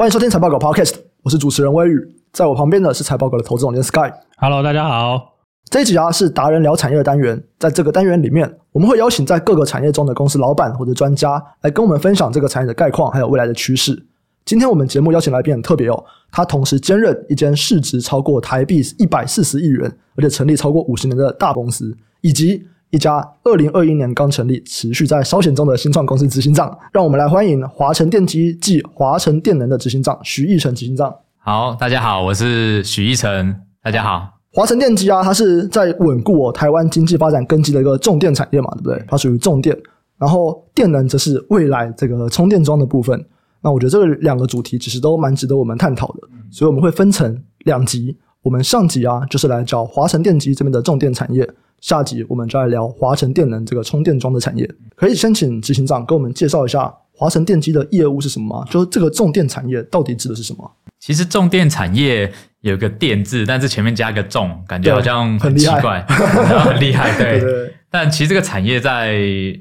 欢迎收听财报狗 Podcast，我是主持人威宇，在我旁边的是财报狗的投资总监 Sky。Hello，大家好。这一集啊是达人聊产业的单元，在这个单元里面，我们会邀请在各个产业中的公司老板或者专家来跟我们分享这个产业的概况，还有未来的趋势。今天我们节目邀请来宾很特别哦，他同时兼任一间市值超过台币一百四十亿元，而且成立超过五十年的大公司，以及一家二零二一年刚成立、持续在烧钱中的新创公司执行长，让我们来欢迎华晨电机暨华晨电能的执行长徐义成执行长。好，大家好，我是徐义成。大家好，华晨电机啊，它是在稳固哦台湾经济发展根基的一个重电产业嘛，对不对？它属于重电，然后电能则是未来这个充电桩的部分。那我觉得这个两个主题其实都蛮值得我们探讨的，所以我们会分成两集。我们上集啊，就是来找华晨电机这边的重电产业。下集我们就来聊华晨电能这个充电桩的产业，可以先请执行长给我们介绍一下华晨电机的业务是什么吗？就是这个重电产业到底指的是什么？其实重电产业有个电字，但是前面加个重，感觉好像很奇怪，很厉害，对。对对对，但其实这个产业在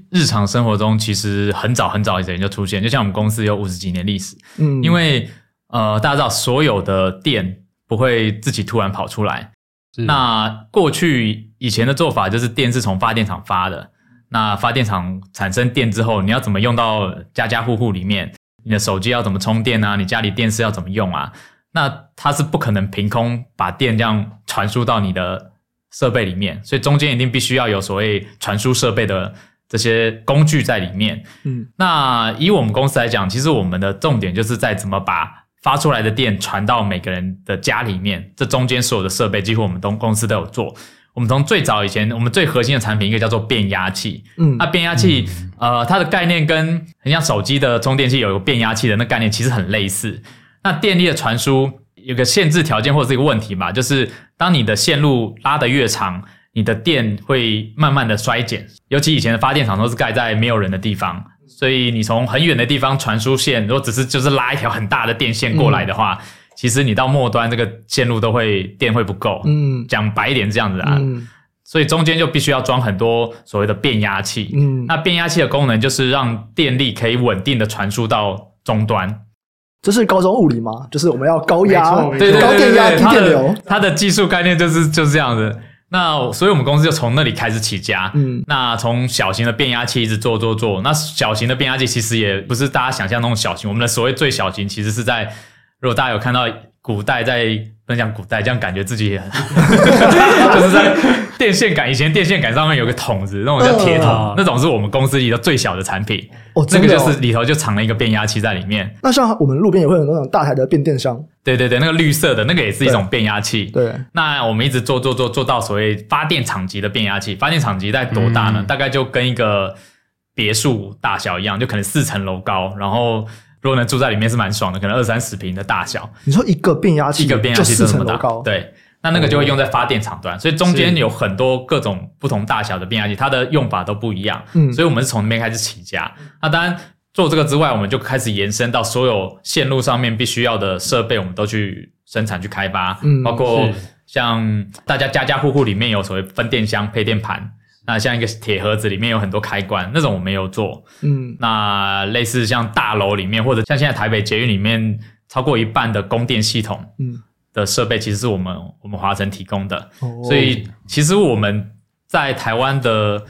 日常生活中其实很早很早以前就出现，就像我们公司有五十几年历史，嗯，因为呃大家知道所有的电不会自己突然跑出来。那过去以前的做法就是电是从发电厂发的，那发电厂产生电之后，你要怎么用到家家户户里面？你的手机要怎么充电啊？你家里电视要怎么用啊？那它是不可能凭空把电这样传输到你的设备里面，所以中间一定必须要有所谓传输设备的这些工具在里面。嗯，那以我们公司来讲，其实我们的重点就是在怎么把。发出来的电传到每个人的家里面，这中间所有的设备几乎我们都公司都有做。我们从最早以前，我们最核心的产品一个叫做变压器，嗯，那变压器，呃，它的概念跟很像手机的充电器有个变压器的那概念其实很类似。那电力的传输有个限制条件或者是一个问题吧，就是当你的线路拉得越长，你的电会慢慢的衰减。尤其以前的发电厂都是盖在没有人的地方。所以你从很远的地方传输线，如果只是就是拉一条很大的电线过来的话，嗯、其实你到末端这个线路都会电会不够。嗯，讲白一点这样子啊。嗯、所以中间就必须要装很多所谓的变压器。嗯，那变压器的功能就是让电力可以稳定的传输到终端。这是高中物理吗？就是我们要高压，对对对对，高电压低电流。它的技术概念就是就是这样子。那所以，我们公司就从那里开始起家。嗯，那从小型的变压器一直做做做。那小型的变压器其实也不是大家想象那种小型。我们的所谓最小型，其实是在如果大家有看到古代在。分享古代，这样感觉自己也很，就是在电线杆，以前电线杆上面有个筒子，那种叫铁筒，呃、那种是我们公司里头最小的产品。哦，这、哦、个就是里头就藏了一个变压器在里面。那像我们路边也会有那种大台的变电箱。对对对，那个绿色的那个也是一种变压器。对。那我们一直做做做做到所谓发电厂级的变压器，发电厂级在多大呢？嗯、大概就跟一个别墅大小一样，就可能四层楼高，然后。如果能住在里面是蛮爽的，可能二三十平的大小。你说一个变压器，一个变压器就这么大，对，那那个就会用在发电厂端，哦、所以中间有很多各种不同大小的变压器，它的用法都不一样。嗯，所以我们是从那边开始起家。那当然做这个之外，我们就开始延伸到所有线路上面必须要的设备，我们都去生产去开发。嗯，包括像大家家家户户里面有所谓分电箱、配电盘。那像一个铁盒子里面有很多开关，那种我没有做。嗯，那类似像大楼里面，或者像现在台北捷运里面，超过一半的供电系统，嗯，的设备其实是我们我们华晨提供的。哦，所以其实我们在台湾的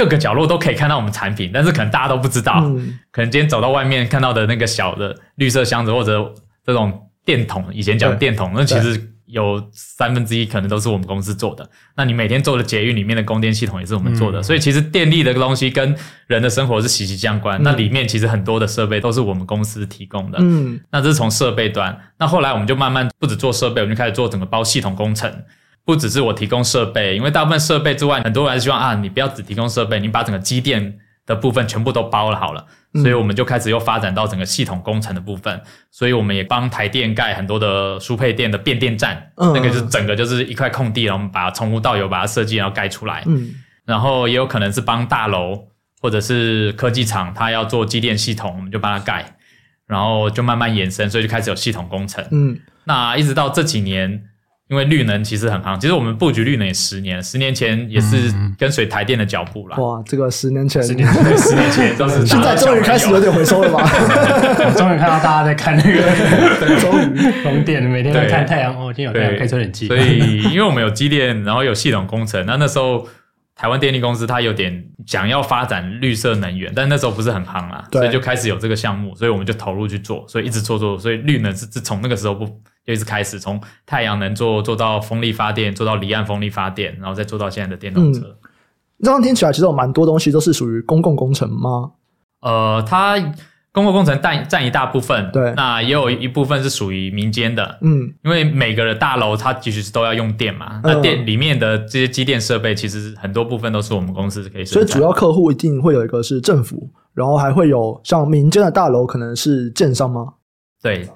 各个角落都可以看到我们产品，但是可能大家都不知道。嗯，可能今天走到外面看到的那个小的绿色箱子，或者这种电筒，以前讲的电筒，那其实。有三分之一可能都是我们公司做的。那你每天做的捷运里面的供电系统也是我们做的。嗯、所以其实电力的东西跟人的生活是息息相关。嗯、那里面其实很多的设备都是我们公司提供的。嗯，那这是从设备端。那后来我们就慢慢不止做设备，我们就开始做整个包系统工程。不只是我提供设备，因为大部分设备之外，很多人还是希望啊，你不要只提供设备，你把整个机电的部分全部都包了好了。所以我们就开始又发展到整个系统工程的部分，所以我们也帮台电盖很多的输配电的变电站，嗯、那个就是整个就是一块空地，然后我们把它从无到有把它设计，然后盖出来。嗯，然后也有可能是帮大楼或者是科技厂，它要做机电系统，我们就帮它盖，然后就慢慢延伸，所以就开始有系统工程。嗯，那一直到这几年，因为绿能其实很夯，其实我们布局绿能也十年，十年前也是跟随台电的脚步啦。哇，这个十年前，十年前，十年前都是。现在终于开始有点回收了吧？终于看到大家在看那个，终于风电，每天在看太阳哦，今天有太阳，可以吹冷气。所以，因为我们有机电，然后有系统工程，那那时候。台湾电力公司它有点想要发展绿色能源，但那时候不是很夯啦，所以就开始有这个项目，所以我们就投入去做，所以一直做做，所以绿能是自从那个时候不就一直开始，从太阳能做做到风力发电，做到离岸风力发电，然后再做到现在的电动车。嗯，这样听起来其实有蛮多东西都是属于公共工程吗？呃，它。公共工程占占一大部分，对，那也有一部分是属于民间的，嗯，因为每个的大楼它其实是都要用电嘛，嗯、那电里面的这些机电设备，其实很多部分都是我们公司可以。所以主要客户一定会有一个是政府，然后还会有像民间的大楼，可能是建商吗？对，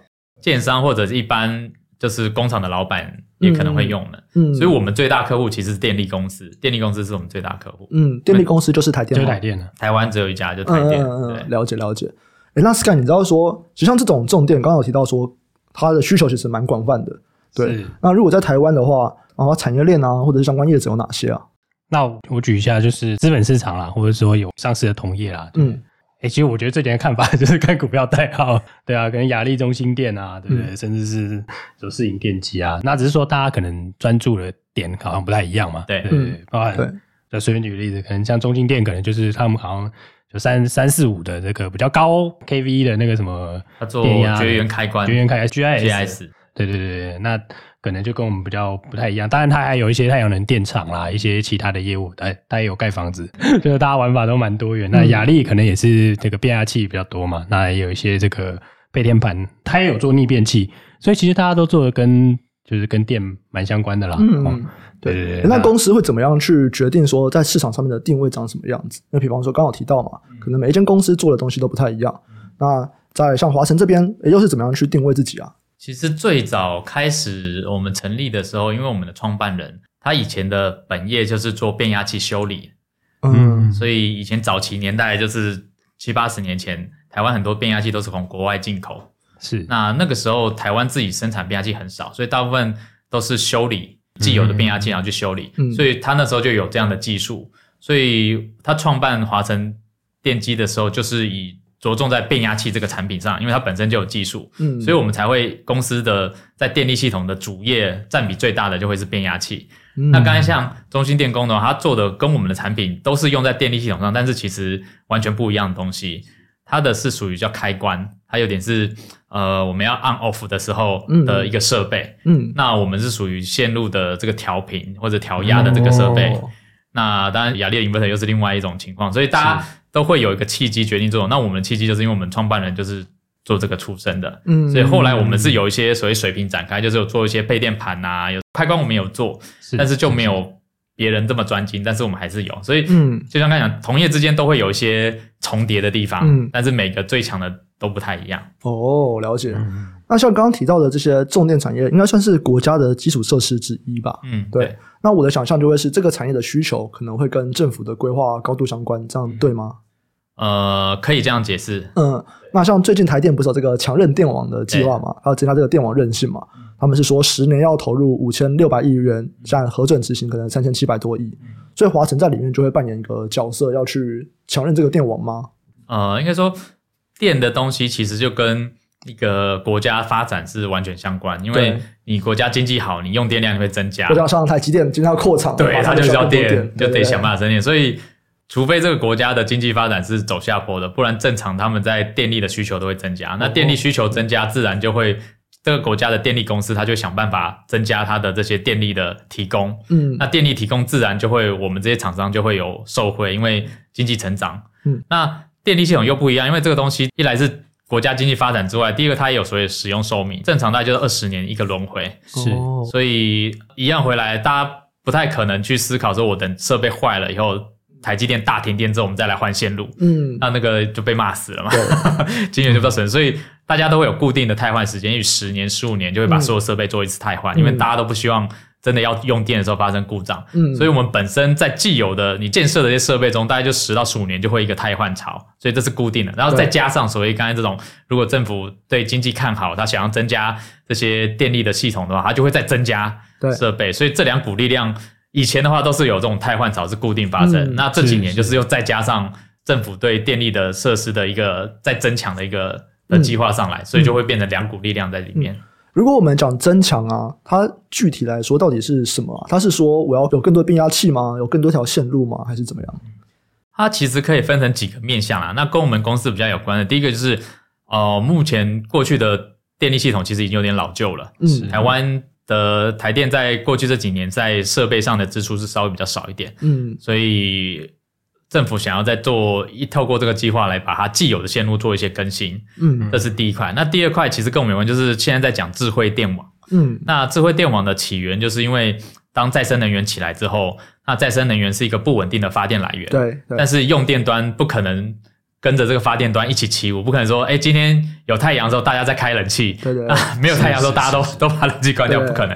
建商或者是一般就是工厂的老板也可能会用的，嗯，所以我们最大客户其实是电力公司，电力公司是我们最大客户，嗯，电力公司就是台电，就台电的，台湾只有一家就台电，嗯嗯嗯，了解了解。哎，那 Sky，你知道说，就像这种重电，刚刚有提到说，它的需求其实蛮广泛的。对，那如果在台湾的话，然后产业链啊，或者是相关业者有哪些啊？那我举一下，就是资本市场啦，或者说有上市的同业啦。嗯，诶，其实我觉得这点看法 就是看股票代号，对啊，可能亚力、中心店啊，对不对？嗯、甚至是有世盈电机啊，那只是说大家可能专注的点好像不太一样嘛。对，对，对，包含对，就随便举个例子，可能像中心店，可能就是他们好像就。三三四五的这个比较高 kV 的那个什么，他做绝缘开关，绝缘开 GIS，, GIS 对对对，那可能就跟我们比较不太一样。当然，它还有一些太阳能电厂啦，一些其他的业务，它它也有盖房子，就是大家玩法都蛮多元。那雅力可能也是这个变压器比较多嘛，那也有一些这个配电盘，它也有做逆变器，所以其实大家都做的跟就是跟电蛮相关的啦。嗯。嗯对对对，那公司会怎么样去决定说在市场上面的定位长什么样子？那比方说刚好提到嘛，可能每一间公司做的东西都不太一样。那在像华晨这边，又是怎么样去定位自己啊？其实最早开始我们成立的时候，因为我们的创办人他以前的本业就是做变压器修理，嗯，所以以前早期年代就是七八十年前，台湾很多变压器都是从国外进口。是，那那个时候台湾自己生产变压器很少，所以大部分都是修理。既有的变压器，然后去修理，嗯、所以他那时候就有这样的技术，所以他创办华晨电机的时候，就是以着重在变压器这个产品上，因为它本身就有技术，嗯，所以我们才会公司的在电力系统的主业占比最大的就会是变压器。嗯、那刚才像中兴电工的话，它做的跟我们的产品都是用在电力系统上，但是其实完全不一样的东西。它的是属于叫开关，它有点是呃，我们要 on off 的时候的一个设备。嗯，那我们是属于线路的这个调频或者调压的这个设备。哦、那当然，雅力的 inverter 又是另外一种情况，所以大家都会有一个契机决定这种。那我们的契机就是因为我们创办人就是做这个出身的，嗯，所以后来我们是有一些所谓水平展开，就是有做一些配电盘呐，有开关我们有做，是但是就没有。别人这么专精，但是我们还是有，所以，嗯，就像刚才讲，同业之间都会有一些重叠的地方，嗯，但是每个最强的都不太一样。哦，了解。嗯、那像刚刚提到的这些重电产业，应该算是国家的基础设施之一吧？嗯，对。对，那我的想象就会是这个产业的需求可能会跟政府的规划高度相关，这样对吗？呃，可以这样解释。嗯，那像最近台电不是有这个强韧电网的计划嘛？要增加这个电网韧性嘛？他们是说十年要投入五千六百亿元，现在核准执行可能三千七百多亿，所以华晨在里面就会扮演一个角色，要去强韧这个电网吗？呃，应该说电的东西其实就跟一个国家发展是完全相关，因为你国家经济好，你用电量会增加。就像上台积电经常扩厂，对，它就是要电，就得想办法增电。所以，除非这个国家的经济发展是走下坡的，不然正常他们在电力的需求都会增加。那电力需求增加，自然就会。这个国家的电力公司，他就想办法增加它的这些电力的提供。嗯，那电力提供自然就会，我们这些厂商就会有受惠，因为经济成长。嗯，那电力系统又不一样，因为这个东西一来是国家经济发展之外，第二个它也有所谓使用寿命，正常大概就是二十年一个轮回。是，所以一样回来，大家不太可能去思考说，我等设备坏了以后，台积电大停电之后，我们再来换线路。嗯，那那个就被骂死了嘛，对 金源就不到损，所以。大家都会有固定的汰换时间，因为十年、十五年就会把所有设备做一次汰换，嗯、因为大家都不希望真的要用电的时候发生故障。嗯，所以我们本身在既有的你建设的一些设备中，大概就十到十五年就会一个汰换潮，所以这是固定的。然后再加上所谓刚才这种，如果政府对经济看好，他想要增加这些电力的系统的话，他就会再增加。设备，所以这两股力量以前的话都是有这种汰换潮是固定发生，嗯、那这几年就是又再加上政府对电力的设施的一个再增强的一个的计划上来，嗯、所以就会变成两股力量在里面。嗯、如果我们讲增强啊，它具体来说到底是什么、啊？它是说我要有更多变压器吗？有更多条线路吗？还是怎么样？它其实可以分成几个面向啊。那跟我们公司比较有关的，第一个就是呃，目前过去的电力系统其实已经有点老旧了。嗯，台湾。的台电在过去这几年在设备上的支出是稍微比较少一点，嗯，所以政府想要在做一透过这个计划来把它既有的线路做一些更新，嗯，这是第一块。那第二块其实跟我们有关，就是现在在讲智慧电网，嗯，那智慧电网的起源就是因为当再生能源起来之后，那再生能源是一个不稳定的发电来源，对，对，但是用电端不可能。跟着这个发电端一起起舞，不可能说，哎，今天有太阳的时候大家在开冷气，对对，啊，没有太阳的时候大家都都把冷气关掉，不可能。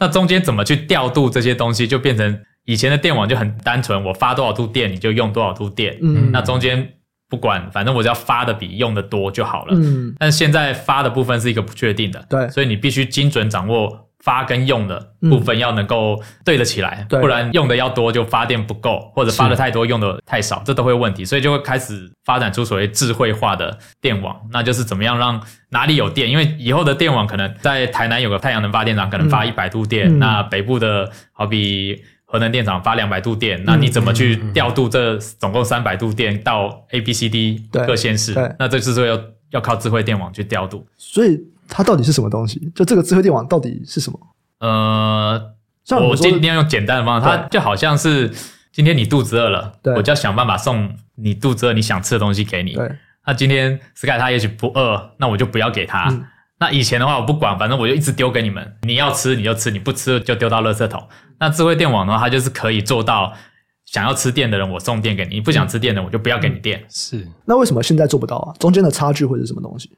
那中间怎么去调度这些东西，就变成以前的电网就很单纯，我发多少度电你就用多少度电，嗯，那中间不管，反正我只要发的比用的多就好了，嗯。但是现在发的部分是一个不确定的，对，所以你必须精准掌握。发跟用的部分要能够对得起来，嗯、不然用的要多就发电不够，或者发的太多用的太少，这都会问题，所以就会开始发展出所谓智慧化的电网，那就是怎么样让哪里有电，因为以后的电网可能在台南有个太阳能发电厂，可能发一百度电，嗯、那北部的好比核能电厂发两百度电，嗯、那你怎么去调度这总共三百度电到 A、B、C、D 各县市？那这就是要要靠智慧电网去调度，所以。它到底是什么东西？就这个智慧电网到底是什么？呃，我今天用简单的方法，它就好像是今天你肚子饿了，对我就要想办法送你肚子饿你想吃的东西给你。对，那今天 Sky 他也许不饿，那我就不要给他。嗯、那以前的话我不管，反正我就一直丢给你们，你要吃你就吃，你不吃就丢到垃圾桶。那智慧电网的话，它就是可以做到想要吃电的人我送电给你，你不想吃电的我就不要给你电。嗯、是，那为什么现在做不到啊？中间的差距会是什么东西？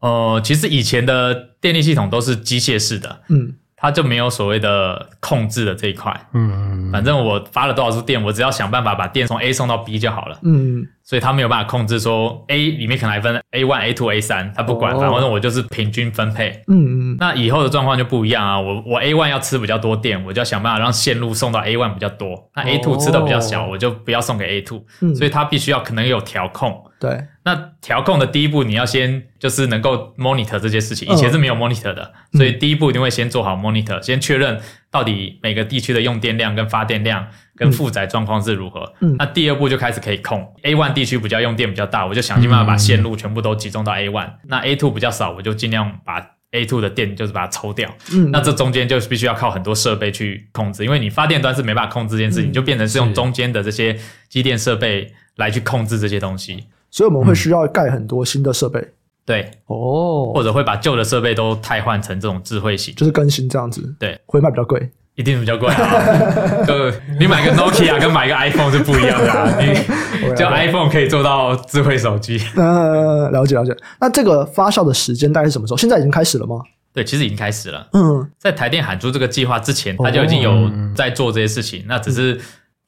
呃，其实以前的电力系统都是机械式的，嗯，它就没有所谓的控制的这一块，嗯，反正我发了多少度电，我只要想办法把电从 A 送到 B 就好了，嗯。所以它没有办法控制说 A 里面可能还分 A one、A two、A 三，它不管，反正我就是平均分配。嗯嗯。那以后的状况就不一样啊，我我 A one 要吃比较多电，我就要想办法让线路送到 A one 比较多。那 A two 吃的比较小，我就不要送给 A two。嗯。所以它必须要可能有调控。对。那调控的第一步，你要先就是能够 monitor 这些事情，以前是没有 monitor 的，所以第一步一定会先做好 monitor，先确认到底每个地区的用电量跟发电量。跟负载状况是如何？嗯，那第二步就开始可以控。A one 地区比较用电比较大，我就想尽办法把线路全部都集中到 A one。嗯、那 A two 比较少，我就尽量把 A two 的电就是把它抽掉。嗯，那这中间就是必须要靠很多设备去控制，因为你发电端是没办法控制这件事情，嗯、就变成是用中间的这些机电设备来去控制这些东西。所以我们会需要盖很多新的设备。对，哦，或者会把旧的设备都汰换成这种智慧型，就是更新这样子。对，会卖比较贵。一定比较贵啊！就你买个 Nokia 跟买个 iPhone 是不一样的啊！你就 iPhone 可以做到智慧手机。呃，了解了解。那这个发酵的时间大概是什么时候？现在已经开始了吗？对，其实已经开始了。嗯，在台电喊出这个计划之前，他就已经有在做这些事情。那只是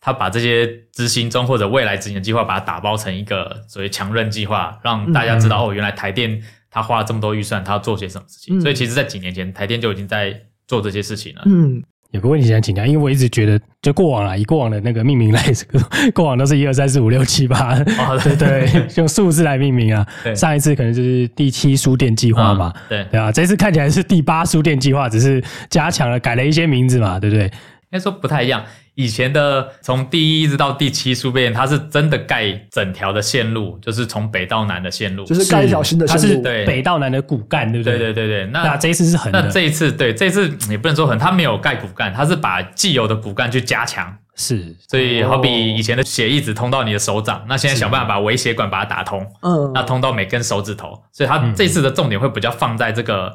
他把这些执行中或者未来执行的计划，把它打包成一个所谓强韧计划，让大家知道哦，原来台电他花了这么多预算，他要做些什么事情。所以，其实，在几年前，台电就已经在做这些事情了。嗯。有个问题想请教，因为我一直觉得，就过往啦，以过往的那个命名来，过往都是一二三四五六七八，对对，用数字来命名啊。上一次可能就是第七书店计划嘛，嗯、对对啊，这次看起来是第八书店计划，只是加强了，改了一些名字嘛，对不对？应该说不太一样。以前的从第一一直到第七输变，它是真的盖整条的线路，就是从北到南的线路，就是盖一条新的线路，它是对北到南的骨干，对不对？对对对对。那，那这一次是横的。那这一次对，这一次也不能说横，它没有盖骨干，它是把既有的骨干去加强。是，所以好比以前的血一直通到你的手掌，那现在想办法把微血管把它打通，嗯，那通到每根手指头，所以它这次的重点会比较放在这个。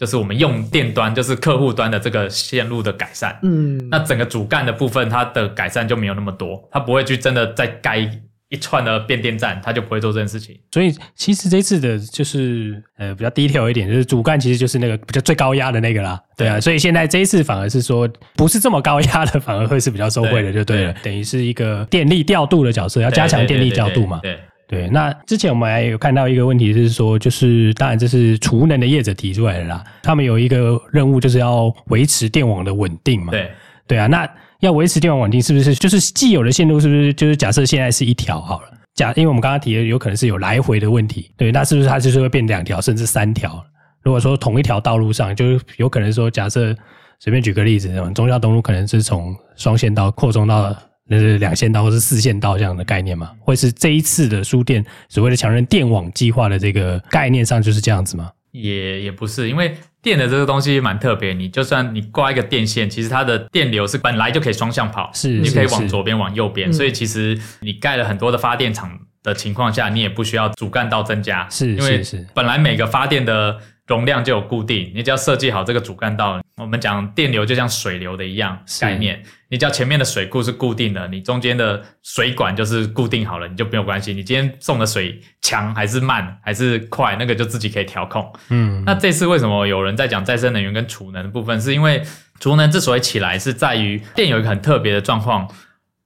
就是我们用电端，就是客户端的这个线路的改善，嗯，那整个主干的部分，它的改善就没有那么多，它不会去真的再盖一串的变电站，它就不会做这件事情。所以其实这次的就是呃比较低调一点，就是主干其实就是那个比较最高压的那个啦，对。啊，所以现在这一次反而是说不是这么高压的，反而会是比较受惠的，就对了，等于是一个电力调度的角色，要加强电力调度嘛。对。对对那之前我们还有看到一个问题，是说，就是当然这是储能的业者提出来的啦，他们有一个任务，就是要维持电网的稳定嘛。对，对啊，那要维持电网稳定，是不是就是既有的线路，是不是就是假设现在是一条好了？假，因为我们刚刚提的有可能是有来回的问题，对，那是不是它就是会变两条甚至三条？如果说同一条道路上，就有可能说，假设随便举个例子，中孝东路可能是从双线道扩充到。那是两线道或是四线道这样的概念吗？或是这一次的输电所谓的强韧电网计划的这个概念上就是这样子吗？也也不是，因为电的这个东西蛮特别。你就算你挂一个电线，其实它的电流是本来就可以双向跑，是你可以往左边往右边。所以其实你盖了很多的发电厂的情况下，你也不需要主干道增加，是因为本来每个发电的。容量就有固定，你只要设计好这个主干道。我们讲电流就像水流的一样概念，你只要前面的水库是固定的，你中间的水管就是固定好了，你就没有关系。你今天送的水强还是慢还是快，那个就自己可以调控。嗯，那这次为什么有人在讲再生能源跟储能的部分？是因为储能之所以起来，是在于电有一个很特别的状况。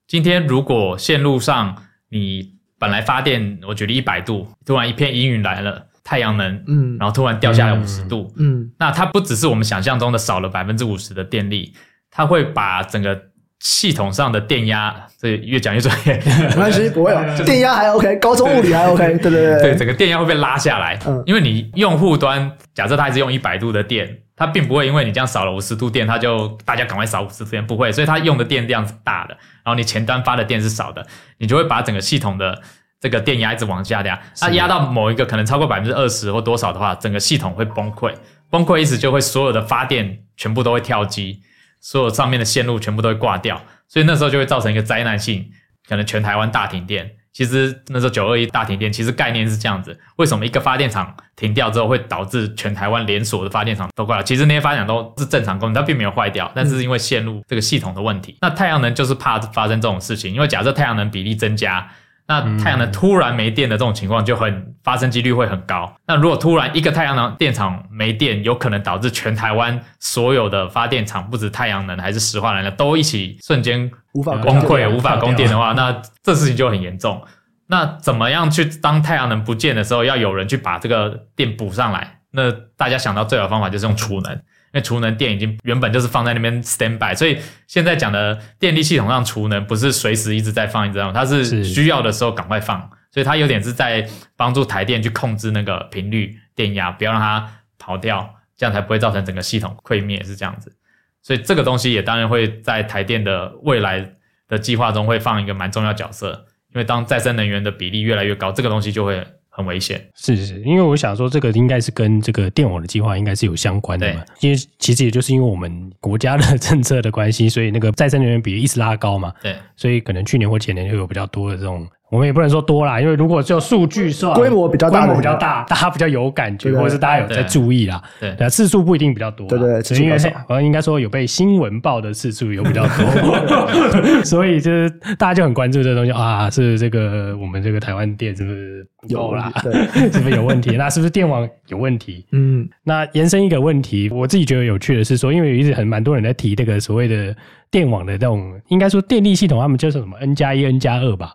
今天如果线路上你本来发电，我举例一百度，突然一片阴云来了。太阳能，嗯，然后突然掉下来五十度，嗯，嗯，那它不只是我们想象中的少了百分之五十的电力，它会把整个系统上的电压，这越讲越专业，没关系，不会有，电压还 OK，高中物理还 OK，对对对，对，整个电压会被拉下来，嗯，因为你用户端假设它还是用一百度的电，它并不会因为你这样少了五十度电，它就大家赶快少五十度电，不会，所以它用的电量是大的，然后你前端发的电是少的，你就会把整个系统的。这个电压一直往下压，它压到某一个可能超过百分之二十或多少的话，整个系统会崩溃。崩溃意思就会所有的发电全部都会跳机，所有上面的线路全部都会挂掉，所以那时候就会造成一个灾难性，可能全台湾大停电。其实那时候九二一大停电，其实概念是这样子：为什么一个发电厂停掉之后会导致全台湾连锁的发电厂都挂了？其实那些发电厂都是正常工，它并没有坏掉，但是因为线路这个系统的问题。那太阳能就是怕发生这种事情，因为假设太阳能比例增加。那太阳能突然没电的这种情况就很发生几率会很高。那如果突然一个太阳能电厂没电，有可能导致全台湾所有的发电厂，不止太阳能还是石化能的，都一起瞬间无法崩溃、无法供电的话，那这事情就很严重。那怎么样去当太阳能不见的时候，要有人去把这个电补上来？那大家想到最好的方法就是用储能。因为储能电已经原本就是放在那边 stand by，所以现在讲的电力系统上储能不是随时一直在放一直在放，它是需要的时候赶快放，所以它有点是在帮助台电去控制那个频率电压，不要让它跑掉，这样才不会造成整个系统溃灭，是这样子。所以这个东西也当然会在台电的未来的计划中会放一个蛮重要角色，因为当再生能源的比例越来越高，这个东西就会。很危险，是是是，因为我想说，这个应该是跟这个电网的计划应该是有相关的嘛。因为其实也就是因为我们国家的 政策的关系，所以那个再生能源比例一直拉高嘛。对，所以可能去年或前年就有比较多的这种。我们也不能说多啦，因为如果就数据算规模比较大，规模比较大，大家比较有感觉，或者是大家有在注意啦。对，对次数不一定比较多。对对，因为 呃，应该说有被新闻报的次数有比较多，所以就是大家就很关注这个东西啊，是这个我们这个台湾电是不是有啦？对，是不是有问题？那是不是电网有问题？嗯，那延伸一个问题，我自己觉得有趣的是说，因为一直很蛮多人在提这个所谓的电网的这种，应该说电力系统，他们叫做什么 N 加一、N 加二吧。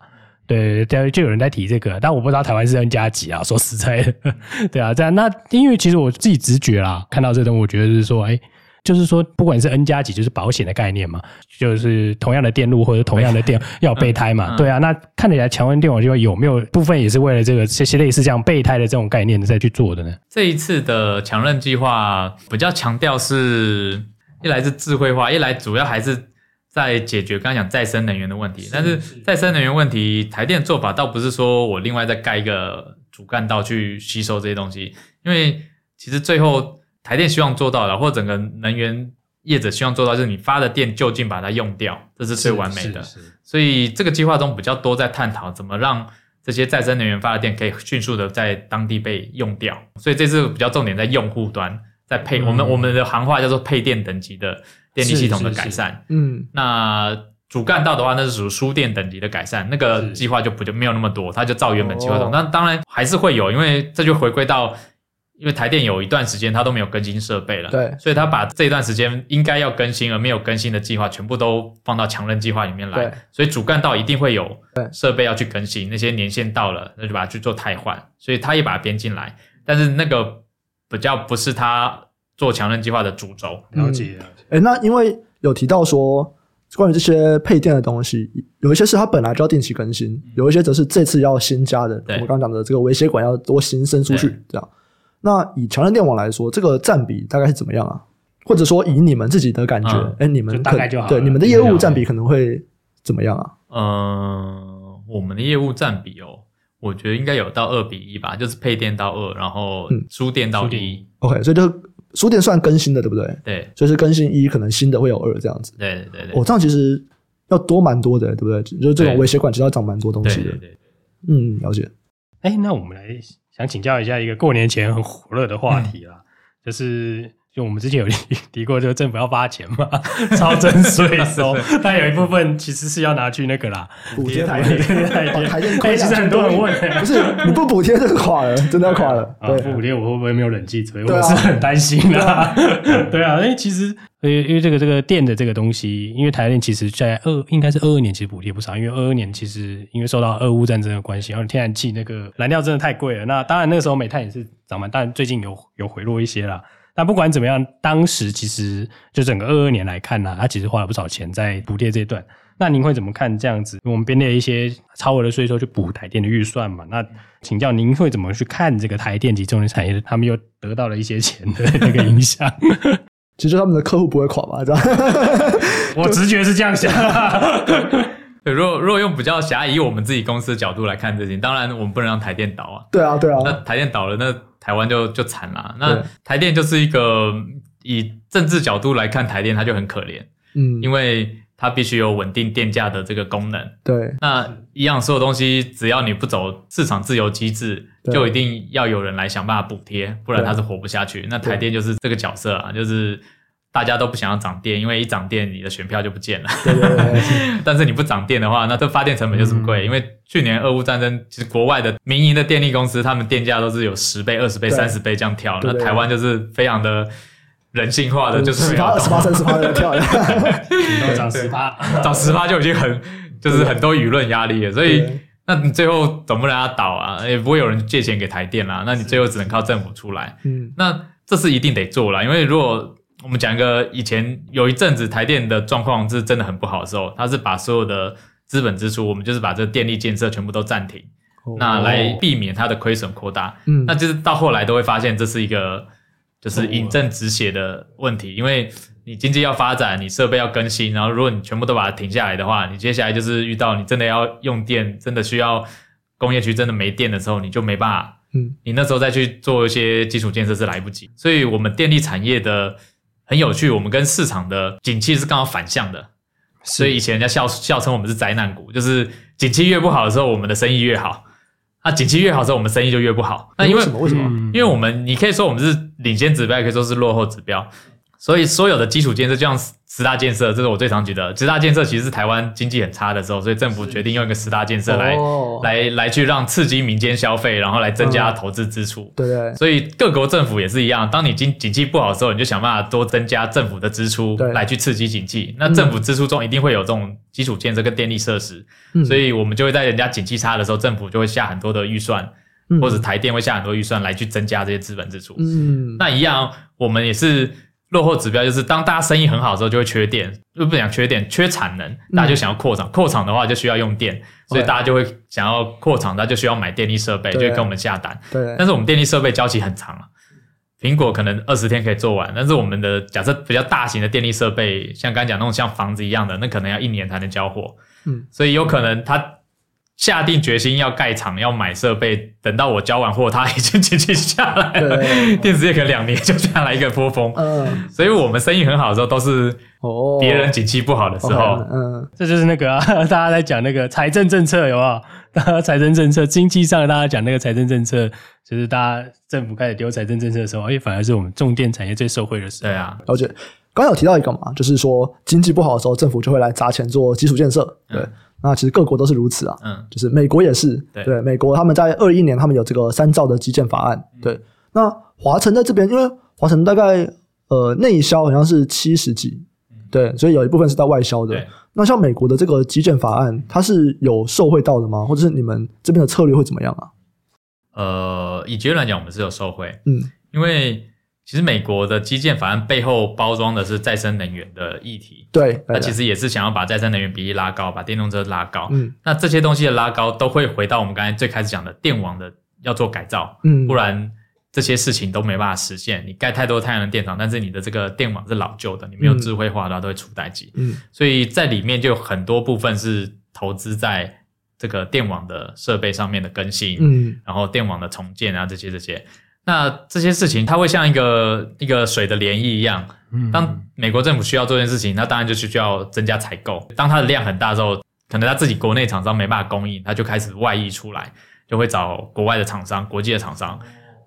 对，对，就有人在提这个，但我不知道台湾是 N 加几啊。说实在的，对啊，这样那因为其实我自己直觉啦，看到这东西，我觉得是说，哎，就是说，不管是 N 加几，就是保险的概念嘛，就是同样的电路或者同样的电要备胎嘛，对啊。那看起来强韧电网计划有没有部分也是为了这个这些类似这样备胎的这种概念再去做的呢？这一次的强韧计划比较强调是一来是智慧化，一来主要还是。在解决刚刚讲再生能源的问题，但是再生能源问题，台电做法倒不是说我另外再盖一个主干道去吸收这些东西，因为其实最后台电希望做到的，或整个能源业者希望做到，就是你发的电就近把它用掉，这是最完美的。所以这个计划中比较多在探讨怎么让这些再生能源发的电可以迅速的在当地被用掉。所以这次比较重点在用户端，在配、嗯、我们我们的行话叫做配电等级的。电力系统的改善，嗯，那主干道的话，那是属于输电等级的改善，那个计划就不就没有那么多，它就照原本计划走。那当然还是会有，因为这就回归到因为台电有一段时间它都没有更新设备了，对，所以他把这段时间应该要更新而没有更新的计划，全部都放到强韧计划里面来。对，所以主干道一定会有设备要去更新，那些年限到了，那就把它去做汰换，所以他也把它编进来。但是那个比较不是他做强韧计划的主轴。了解。哎、嗯，那因为有提到说。关于这些配电的东西，有一些是它本来就要定期更新，有一些则是这次要新加的。我刚刚讲的这个微血管要多新伸出去，这样。那以强韧电网来说，这个占比大概是怎么样啊？或者说以你们自己的感觉，哎、嗯，你们大概就好。对你们的业务占比可能会怎么样啊？嗯，我们的业务占比哦，我觉得应该有到二比一吧，就是配电到二，然后输电到一、嗯。OK，所以就。书店算更新的，对不对？对，所以是更新一，可能新的会有二这样子。对对对我。哦，这样其实要多蛮多的，对不对？就是这种微血管其实要长蛮多东西的。对对对。嗯，了解。哎，那我们来想请教一下一个过年前很火热的话题啦，嗯、就是。就我们之前有提 提过，就政府要发钱嘛，超征税收，但有一部分其实是要拿去那个啦，补贴台电，台电，台电。其实很多人问，不是你不补贴就垮了，真的要垮了。啊，不补贴我会不会没有冷气吹？我是很担心的。对啊，因为其实因为因为这个这个电的这个东西，因为台电其实在二应该是二二年其实补贴不少，因为二二年其实因为受到俄乌战争的关系，然后天然气那个燃料真的太贵了。那当然那个时候煤炭也是涨嘛，但最近有有回落一些啦。那不管怎么样，当时其实就整个二二年来看呢、啊，他其实花了不少钱在补贴这一段。那您会怎么看这样子？我们编列一些超额的税收去补台电的预算嘛？那请教您会怎么去看这个台电及重点产业，他们又得到了一些钱的那个影响？其实他们的客户不会垮吧？这样，我直觉是这样想。对，如果如果用比较狭义以我们自己公司的角度来看这件，当然我们不能让台电倒啊。对啊，对啊。那台电倒了，那台湾就就惨了。那台电就是一个以政治角度来看，台电它就很可怜。嗯，因为它必须有稳定电价的这个功能。对。那一样所有东西，只要你不走市场自由机制，就一定要有人来想办法补贴，不然它是活不下去。那台电就是这个角色啊，就是。大家都不想要涨电，因为一涨电，你的选票就不见了。对对对 但是你不涨电的话，那这发电成本就是不贵。嗯、因为去年俄乌战争，其实国外的民营的电力公司，他们电价都是有十倍、二十倍、三十倍这样跳。那台湾就是非常的人性化的，就是十八、二十八、三十八的跳，涨十八，涨十八就已经很就是很多舆论压力了。所以，那你最后总不能让它倒啊，也不会有人借钱给台电啦。那你最后只能靠政府出来。嗯，那这是一定得做啦，因为如果我们讲一个以前有一阵子台电的状况是真的很不好的时候，它是把所有的资本支出，我们就是把这个电力建设全部都暂停，哦、那来避免它的亏损扩大。嗯，那就是到后来都会发现这是一个就是饮鸩止血的问题，因为你经济要发展，你设备要更新，然后如果你全部都把它停下来的话，你接下来就是遇到你真的要用电，真的需要工业区真的没电的时候，你就没办法。嗯，你那时候再去做一些基础建设是来不及，所以我们电力产业的。很有趣，我们跟市场的景气是刚好反向的，所以以前人家笑笑称我们是灾难股，就是景气越不好的时候，我们的生意越好；啊，景气越好的时候，我们生意就越不好。那因为，为什么？为什么？因为我们你可以说我们是领先指标，也可以说是落后指标。所以所有的基础建设，就像十大建设，这是我最常举的。十大建设其实是台湾经济很差的时候，所以政府决定用一个十大建设来、哦、来来去让刺激民间消费，然后来增加投资支出。对、嗯、对。所以各国政府也是一样，当你经景气不好的时候，你就想办法多增加政府的支出来去刺激经济。那政府支出中一定会有这种基础建设跟电力设施，嗯、所以我们就会在人家景气差的时候，政府就会下很多的预算，嗯、或者台电会下很多预算来去增加这些资本支出。嗯。那一样，我们也是。落后指标就是当大家生意很好的时候，就会缺电，就不讲缺电，缺产能，大家就想要扩厂，扩厂的话就需要用电，所以大家就会想要扩厂，大家就需要买电力设备，就会跟我们下单。对，但是我们电力设备交期很长啊，苹果可能二十天可以做完，但是我们的假设比较大型的电力设备，像刚才讲那种像房子一样的，那可能要一年才能交货。嗯，所以有可能它。下定决心要盖厂、要买设备，等到我交完货，它已经经济下来了。电子业可能两年就下来一个波峰。嗯，所以我们生意很好的时候，都是哦，别人景气不好的时候。哦、嗯，这就是那个、啊、大家在讲那个财政政策有没有？大家财政政策，经济上大家讲那个财政政策，就是大家政府开始丢财政政策的时候，哎，反而是我们重电产业最受惠的时候。对啊，而且刚刚有提到一个嘛，就是说经济不好的时候，政府就会来砸钱做基础建设。对。嗯那其实各国都是如此啊，嗯，就是美国也是，对，对，美国他们在二一年他们有这个三兆的基建法案，嗯、对，那华晨在这边，因为华晨大概呃内销好像是七十几，对，所以有一部分是在外销的。那像美国的这个基建法案，它是有受惠到的吗？或者是你们这边的策略会怎么样啊？呃，以结论来讲，我们是有受惠，嗯，因为其实美国的基建法案背后包装的是再生能源的议题，对，那其实也是想要把再生能源比例拉高，把电动车拉高，嗯，那这些东西的拉高都会回到我们刚才最开始讲的电网的要做改造，嗯，不然。这些事情都没办法实现。你盖太多太阳能电厂，但是你的这个电网是老旧的，你没有智慧化的话，都会出代机。嗯，所以在里面就有很多部分是投资在这个电网的设备上面的更新，嗯，然后电网的重建啊，这些这些。那这些事情它会像一个一个水的涟漪一样。嗯，当美国政府需要做这件事情，那当然就需要增加采购。当它的量很大之后，可能他自己国内厂商没办法供应，他就开始外溢出来，就会找国外的厂商、国际的厂商。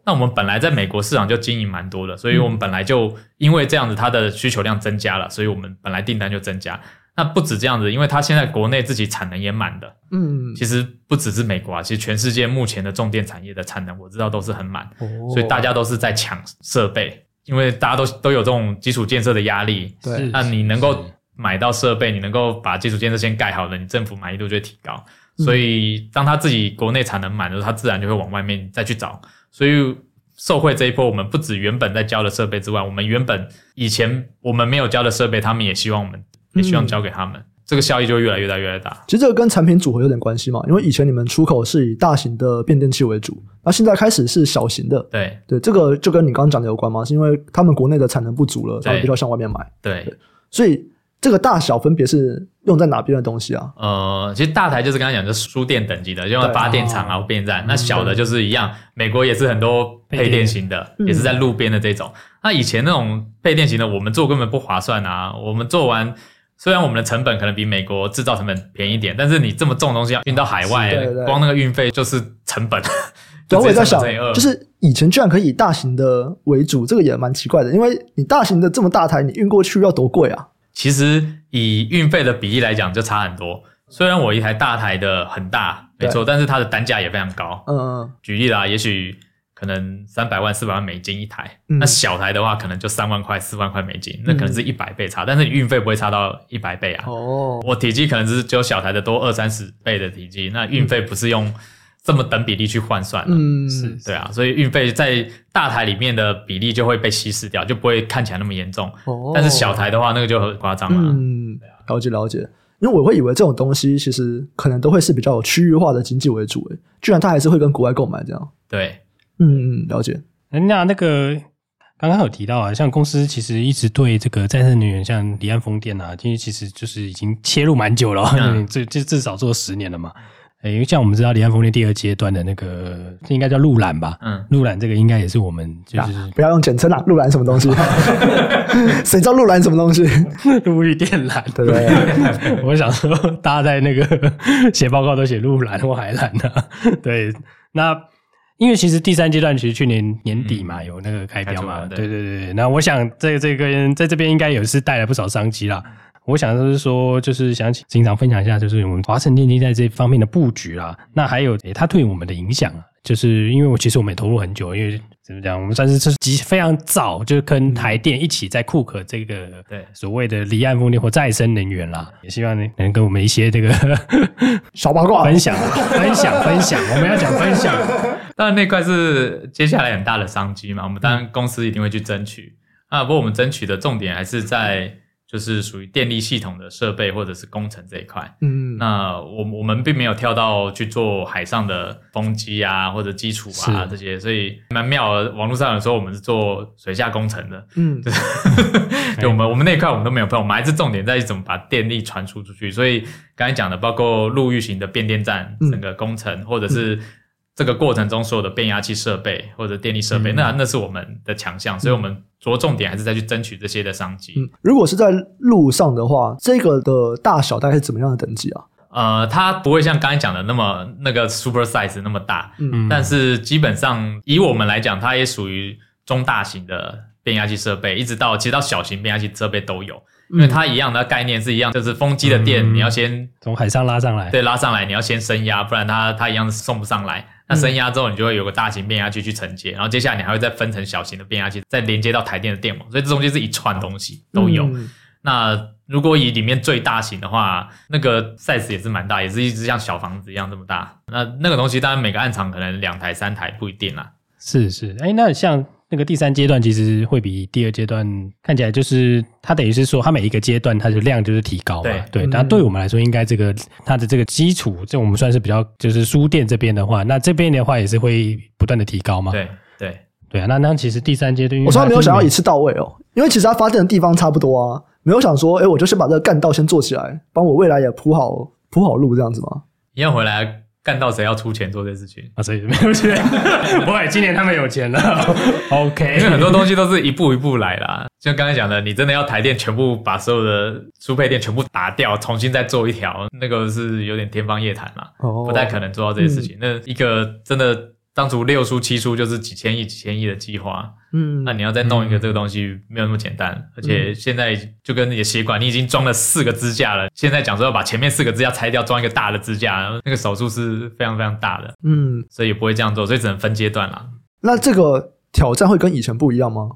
那我们本来在美国市场就经营蛮多的，所以我们本来就因为这样子，它的需求量增加了，所以我们本来订单就增加。那不止这样子，因为它现在国内自己产能也满的，嗯，其实不只是美国啊，其实全世界目前的重电产业的产能我知道都是很满，哦，所以大家都是在抢设备，因为大家都都有这种基础建设的压力。对，那你能够买到设备，你能够把基础建设先盖好了，你政府满意度就会提高。所以当他自己国内产能满的时候，他自然就会往外面再去找，所以。受惠这一波，我们不止原本在交的设备之外，我们原本以前我们没有交的设备，他们也希望我们也希望交给他们，嗯、这个效益就会越来越大，越来越大。其实这个跟产品组合有点关系嘛，因为以前你们出口是以大型的变电器为主，那现在开始是小型的。对对，这个就跟你刚刚讲的有关吗？是因为他们国内的产能不足了，他们必须要向外面买。对，对，所以。这个大小分别是用在哪边的东西啊？呃，其实大台就是刚才讲的输电等级的，用来发电厂啊、变电站。那小的就是一样，美国也是很多配电型的，也是在路边的这种。那以前那种配电型的，我们做根本不划算啊。我们做完，虽然我们的成本可能比美国制造成本便宜一点，但是你这么重的东西要运到海外，光那个运费就是成本。然后我也在想，就是以前居然可以以大型的为主，这个也蛮奇怪的，因为你大型的这么大台，你运过去要多贵啊？其实以运费的比例来讲，就差很多。虽然我一台大台的很大，没错，但是它的单价也非常高。嗯嗯。举例啦，也许可能三百万、四百万美金一台，嗯，那小台的话，可能就三万块、四万块美金，那可能是一百倍差。嗯，但是你运费不会差到一百倍啊。哦。我体积可能只是只有小台的多二三十倍的体积，那运费不是用。这么等比例去换算，嗯，是对啊，所以运费在大台里面的比例就会被稀释掉，就不会看起来那么严重。哦，但是小台的话，那个就很夸张了。嗯，了解了解，因为我会以为这种东西其实可能都会是比较有区域化的经济为主，诶，居然它还是会跟国外购买这样。对，嗯，了解。那那个刚刚有提到啊，像公司其实一直对这个再生能源，像离岸风电啊，其实其实就是已经切入蛮久了，嗯，这这至少做十年了嘛。诶，因为像我们知道离岸风电第二阶段的那个，应该叫陆缆吧？嗯，陆缆这个应该也是我们就是不要用简称啦，陆缆什么东西？谁知道陆缆什么东西？陆域电缆，对不对？我想说，大家在那个写报告都写陆缆或海缆的，对。那因为其实第三阶段其实去年年底嘛，有那个开标嘛，对对对对。那我想这这个在这边应该也是带来不少商机啦。我想就是说，就是想请执行长分享一下，就是我们华晨电机在这方面的布局啦。那还有诶，它对我们的影响啊，就是因为我其实我们也投入很久，因为怎么讲，我们算是是极非常早就跟台电一起在库克这个对所谓的离岸风电或再生能源啦，也希望能跟我们一些这个 小八卦分享分享分享，我们要讲分享。当然那块是接下来很大的商机嘛，我们当然公司一定会去争取啊。不过我们争取的重点还是在。就是属于电力系统的设备或者是工程这一块，嗯，那我我们并没有跳到去做海上的风机啊或者基础啊这些，所以蛮妙的。网络上有说我们是做水下工程的，嗯，就我们我们那一块我们都没有碰，我们还是重点在于怎么把电力传输出去。所以刚才讲的包括陆域型的变电站整个工程，嗯、或者是。这个过程中所有的变压器设备或者电力设备，嗯、那那是我们的强项，所以我们着重点还是再去争取这些的商机。嗯，如果是在路上的话，这个的大小大概是怎么样的等级啊？呃，它不会像刚才讲的那么那个 super size 那么大，嗯，但是基本上以我们来讲，它也属于中大型的变压器设备，一直到其实到小型变压器设备都有，因为它一样的概念是一样，就是风机的电、嗯、你要先从海上拉上来，对，拉上来你要先升压，不然它它一样是送不上来。那升压之后，你就会有个大型变压器去承接，然后接下来你还会再分成小型的变压器，再连接到台电的电网，所以这中间是一串东西都有。嗯、那如果以里面最大型的话，那个 size 也是蛮大，也是一直像小房子一样这么大。那那个东西当然每个暗场可能两台三台不一定啦。是是，哎，那像那个第三阶段其实会比第二阶段看起来就是它等于是说它每一个阶段它的量就是提高嘛。对对，那对我们来说应该这个它的这个基础，这我们算是比较就是书店这边的话，那这边的话也是会不断的提高嘛。对对对啊，那那其实第三阶段，我从来没有想要一次到位哦，因为其实它发电的地方差不多啊。没有想说，哎，我就先把这个干道先做起来，帮我未来也铺好铺好路这样子吗？你要回来干到，谁要出钱做这事情啊？所以没有钱，不会，今年他们有钱了。OK，因为很多东西都是一步一步来啦。像刚才讲的，你真的要台电全部把所有的输配电全部打掉，重新再做一条，那个是有点天方夜谭啦，哦、不太可能做到这些事情。嗯、那一个真的。当初六输七输就是几千亿、几千亿的计划，嗯，那你要再弄一个这个东西没有那么简单，嗯、而且现在就跟你的血管，你已经装了四个支架了，现在讲说要把前面四个支架拆掉，装一个大的支架，那个手术是非常非常大的，嗯，所以也不会这样做，所以只能分阶段啦。那这个挑战会跟以前不一样吗？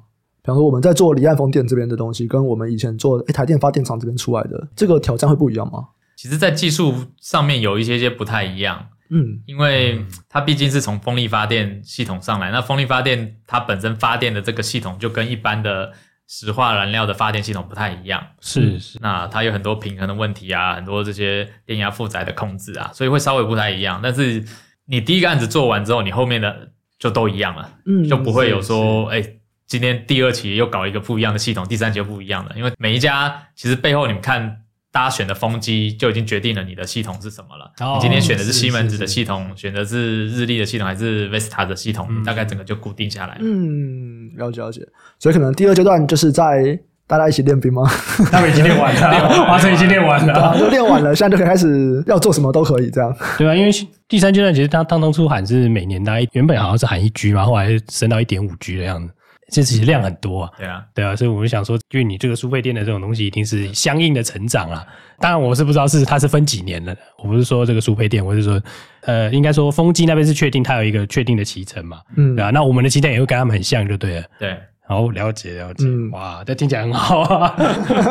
比方说我们在做离岸风电这边的东西，跟我们以前做诶台电发电厂这边出来的这个挑战会不一样吗？其实，在技术上面有一些些不太一样。嗯，因为它毕竟是从风力发电系统上来，那风力发电它本身发电的这个系统就跟一般的石化燃料的发电系统不太一样，是是，那它有很多平衡的问题啊，很多这些电压负载的控制啊，所以会稍微不太一样。但是你第一个案子做完之后，你后面的就都一样了，嗯，就不会有说，哎，今天第二期又搞一个不一样的系统，第三期又不一样的，因为每一家其实背后你们看。大家选的风机就已经决定了你的系统是什么了。哦、你今天选的是西门子的系统，选的是日立的系统，还是 Vestas 的系统？嗯、大概整个就固定下来了。嗯，了解了解。所以可能第二阶段就是在大家一起练兵吗？他们已经练完了，华晨已经练完了，都练完了，现在就可以开始要做什么都可以这样。对啊，因为第三阶段其实他当当初喊是每年大概原本好像是喊一 G 嘛，后来升到一点五 G 的样子。这其实量很多啊，对啊，对啊，所以我就想说，因为你这个输配电的这种东西，一定是相应的成长啊。当然，我是不知道是它是分几年的，我不是说这个输配电，我是说，呃，应该说风机那边是确定它有一个确定的期程嘛，嗯，对啊，那我们的期程也会跟他们很像，就对了，对，好，了解了解，嗯、哇，这听起来很好啊，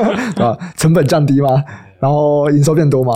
啊，成本降低吗？然后营收变多吗？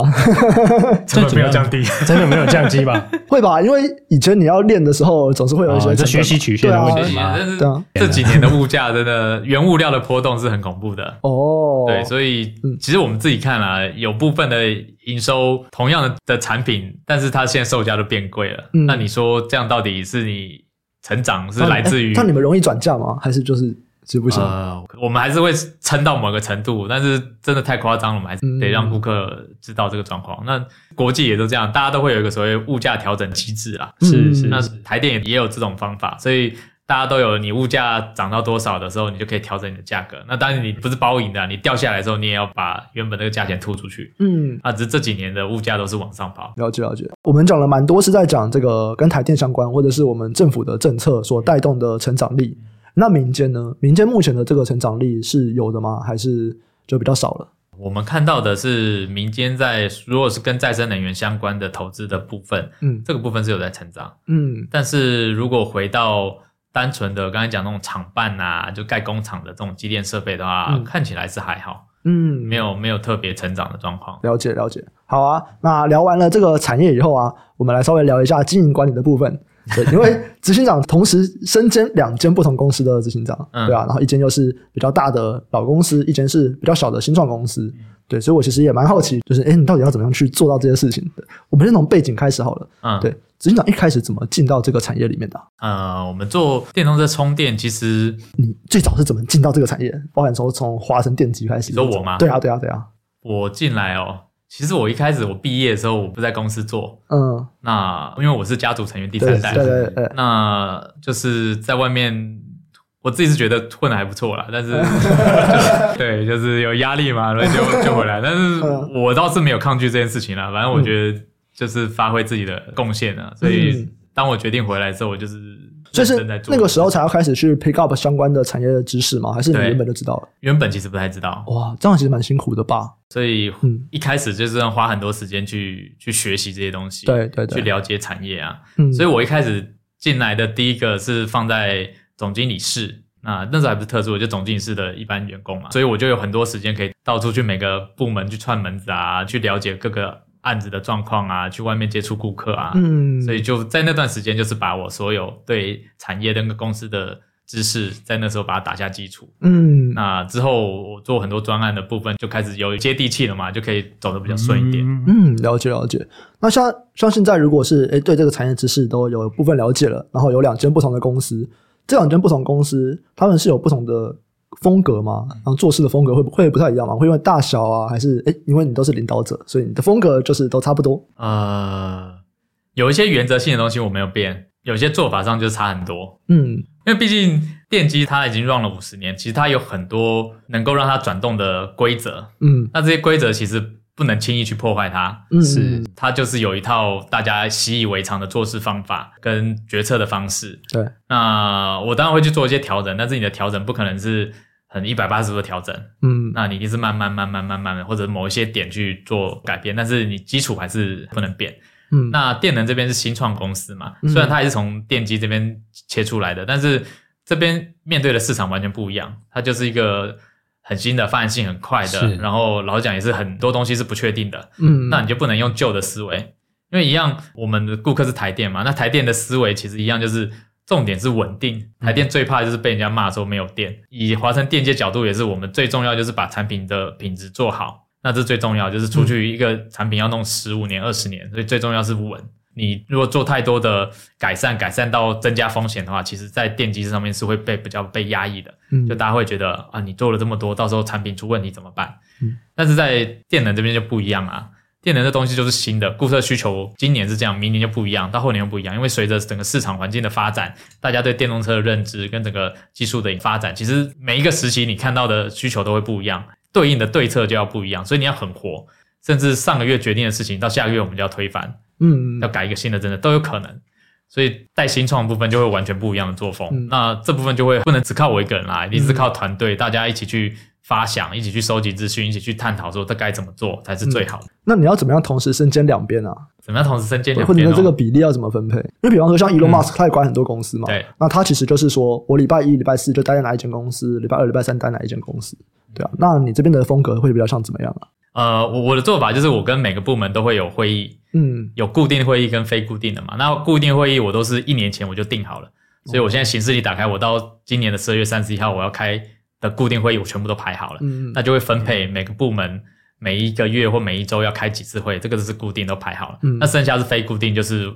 成本没有降低，真的没有降低吧？会吧，因为以前你要练的时候，总是会有一些这学习曲线的问题嘛。对啊，这几年的物价真的原物料的波动是很恐怖的哦。对，所以其实我们自己看啊，有部分的营收同样的的产品，但是它现在售价都变贵了。那你说这样到底是你成长是来自于？那你们容易转嫁吗？还是就是？是不行，呃，我们还是会撑到某个程度，但是真的太夸张了，我们还是得让顾客知道这个状况。嗯、那国际也都这样，大家都会有一个所谓物价调整机制啦。是是，那台电也有这种方法，所以大家都有，你物价涨到多少的时候，你就可以调整你的价格。那当然你不是包赢的，你掉下来的时候，你也要把原本那个价钱吐出去。嗯，啊，只是这几年的物价都是往上跑。了解了解，我们讲了蛮多是在讲这个跟台电相关，或者是我们政府的政策所带动的成长力。那民间呢？民间目前的这个成长力是有的吗？还是就比较少了？我们看到的是民间在如果是跟再生能源相关的投资的部分，嗯，这个部分是有在成长，嗯。但是如果回到单纯的刚才讲那种厂办啊，就盖工厂的这种机电设备的话，嗯，看起来是还好，嗯，没有没有特别成长的状况。了解了解，好啊。那聊完了这个产业以后啊，我们来稍微聊一下经营管理的部分。对，因为执行长同时身兼两间不同公司的执行长，嗯、对啊，然后一间又是比较大的老公司，一间是比较小的新创公司，对，所以我其实也蛮好奇，就是哎，你到底要怎么样去做到这些事情的？我们先从背景开始好了，嗯，对，执行长一开始怎么进到这个产业里面的？呃，我们做电动车充电，其实你最早是怎么进到这个产业？包含说从华晨电机开始，你说我吗？对啊，对啊，对啊，我进来哦。其实我一开始我毕业的时候我不在公司做，嗯，那因为我是家族成员第三代，对对对，那就是在外面，我自己是觉得混的还不错啦，但是、就是、对，就是有压力嘛，所以就就回来，但是我倒是没有抗拒这件事情啦，反正我觉得就是发挥自己的贡献啊，所以当我决定回来之后，我就是所以是那个时候才要开始去 pick up 相关的产业的知识吗？还是你原本就知道了？原本其实不太知道。哇，这样其实蛮辛苦的吧？所以，嗯，一开始就是要花很多时间去去学习这些东西，对对对，去了解产业啊。嗯，所以我一开始进来的第一个是放在总经理室，那那时候还不是特殊，就总经理室的一般员工嘛，所以我就有很多时间可以到处去每个部门去串门子啊，去了解各个。案子的状况啊，去外面接触顾客啊，嗯，所以就在那段时间，就是把我所有对产业那个公司的知识，在那时候把它打下基础，嗯，那之后我做很多专案的部分，就开始有接地气了嘛，就可以走得比较顺一点，嗯，了解了解。那像像现在，如果是诶对这个产业知识都有部分了解了，然后有两间不同的公司，这两间不同公司，他们是有不同的。风格吗？然后做事的风格会不会不太一样吗？会因为大小啊，还是哎，因为你都是领导者，所以你的风格就是都差不多？呃，有一些原则性的东西我没有变，有些做法上就差很多。嗯，因为毕竟电机它已经 run 了五十年，其实它有很多能够让它转动的规则。嗯，那这些规则其实不能轻易去破坏它。嗯，是它就是有一套大家习以为常的做事方法跟决策的方式。对，那我当然会去做一些调整，但是你的调整不可能是。很一百八十度的调整，嗯，那你一定是慢慢慢慢慢慢的，或者某一些点去做改变，但是你基础还是不能变，嗯。那电能这边是新创公司嘛，虽然它也是从电机这边切出来的，但是这边面对的市场完全不一样，它就是一个很新的、发展性很快的，然后老实讲也是很多东西是不确定的，嗯。那你就不能用旧的思维，因为一样，我们的顾客是台电嘛，那台电的思维其实一样，就是。重点是稳定，台电最怕就是被人家骂说没有电。以华晨电界角度，也是我们最重要，就是把产品的品质做好。那这最重要，就是出去一个产品要弄十五年、二十年，所以最重要是稳。你如果做太多的改善，改善到增加风险的话，其实在电机上面是会被比较被压抑的。嗯就大家会觉得啊，你做了这么多，到时候产品出问题怎么办？嗯但是在电能这边就不一样啊。电能的东西就是新的，顾客需求今年是这样，明年就不一样，到后年又不一样。因为随着整个市场环境的发展，大家对电动车的认知跟整个技术的发展，其实每一个时期你看到的需求都会不一样，对应的对策就要不一样。所以你要很活，甚至上个月决定的事情，到下个月我们就要推翻，嗯，要改一个新的，真的都有可能。所以带新创的部分就会完全不一样的作风。嗯、那这部分就会不能只靠我一个人来，一定是靠团队，大家一起去。发想，一起去收集资讯，一起去探讨说这该怎么做才是最好的。嗯。那你要怎么样同时身兼两边啊？怎么样同时身兼两边？或者这个比例要怎么分配？因为比方说像 Elon Musk，他也管很多公司嘛。对。那他其实就是说我礼拜一、礼拜四就待在哪一间公司，礼拜二、礼拜三待哪一间公司，对啊。那你这边的风格会比较像怎么样啊？呃，我我的做法就是我跟每个部门都会有会议，嗯，有固定会议跟非固定的嘛。那固定会议我都是一年前我就定好了，所以我现在行事历打开，我到今年的十二月三十一号我要开。的固定会议我全部都排好了，嗯，那就会分配每个部门每一个月或每一周要开几次会，这个是固定都排好了。嗯，那剩下是非固定，就是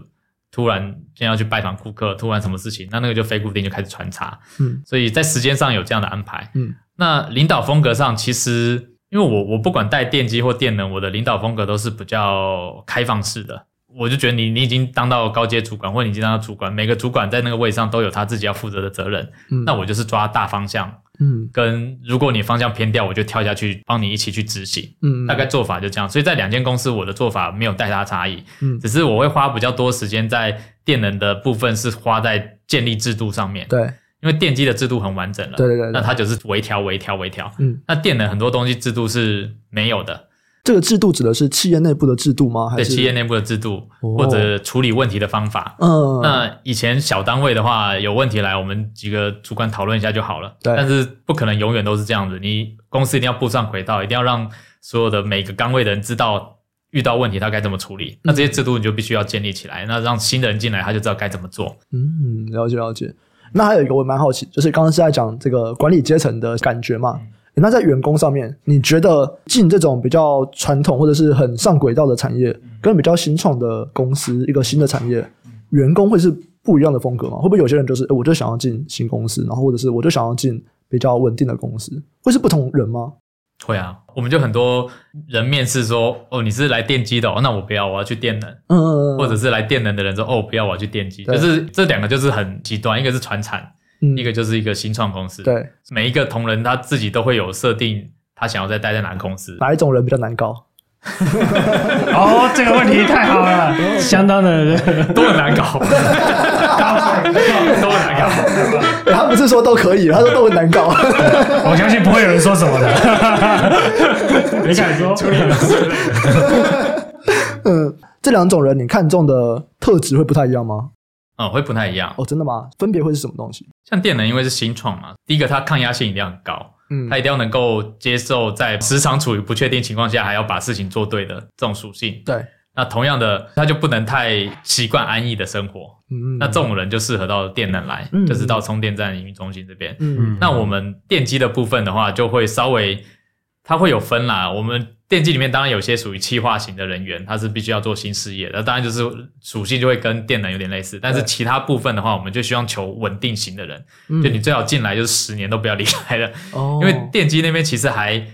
突然今天要去拜访顾客，突然什么事情，那那个就非固定就开始穿插。嗯，所以在时间上有这样的安排。嗯，那领导风格上，其实因为我我不管带电机或电能，我的领导风格都是比较开放式的。我就觉得你你已经当到高阶主管，或者你已经当到主管，每个主管在那个位上都有他自己要负责的责任。嗯，那我就是抓大方向。嗯，跟如果你方向偏掉，我就跳下去帮你一起去执行。嗯，大概做法就这样。所以在两间公司，我的做法没有太大差异。嗯，只是我会花比较多时间在电能的部分，是花在建立制度上面。对，因为电机的制度很完整了。对对对，对。那它就是微调、微调、微调。嗯，那电能很多东西制度是没有的。这个制度指的是企业内部的制度吗？还是对企业内部的制度，或者处理问题的方法？嗯，那以前小单位的话，有问题来，我们几个主管讨论一下就好了。对，但是不可能永远都是这样子。你公司一定要步上轨道，一定要让所有的每个岗位的人知道遇到问题他该怎么处理。那这些制度你就必须要建立起来，那让新的人进来他就知道该怎么做。嗯，了解了解。那还有一个我蛮好奇，就是刚刚是在讲这个管理阶层的感觉嘛？那在员工上面，你觉得进这种比较传统或者是很上轨道的产业，跟比较新创的公司一个新的产业，员工会是不一样的风格吗？会不会有些人就是，我就想要进新公司，然后或者是我就想要进比较稳定的公司，会是不同人吗？会啊，我们就很多人面试说，哦，你是来电机的，哦，那我不要，我要去电能，嗯，嗯，嗯，或者是来电能的人说，哦，不要，我要去电机，就是这两个就是很极端，一个是传产。一个就是一个新创公司，对，每一个同仁他自己都会有设定，他想要再待在哪个公司，哪一种人比较难搞？哦，这个问题太好了，相当的 都很难搞。都很难搞。他不是说都可以，他说都很难搞。我相信不会有人说什么的。没敢说。嗯，这两种人你看中的特质会不太一样吗？嗯，会不太一样。哦，真的吗？分别会是什么东西？像电能，因为是新创嘛，第一个它抗压性一定要很高。嗯，他一定要能够接受在时常处于不确定情况下，还要把事情做对的这种属性。对，那同样的，他就不能太习惯安逸的生活。嗯，那这种人就适合到电能来，嗯、就是到充电站营运中心这边。嗯，那我们电机的部分的话，就会稍微，它会有分啦。我们电机里面当然有些属于气化型的人员，他是必须要做新事业的，当然就是属性就会跟电能有点类似。但是其他部分的话，我们就希望求稳定型的人，嗯、就你最好进来就是十年都不要离开的，哦、因为电机那边其实还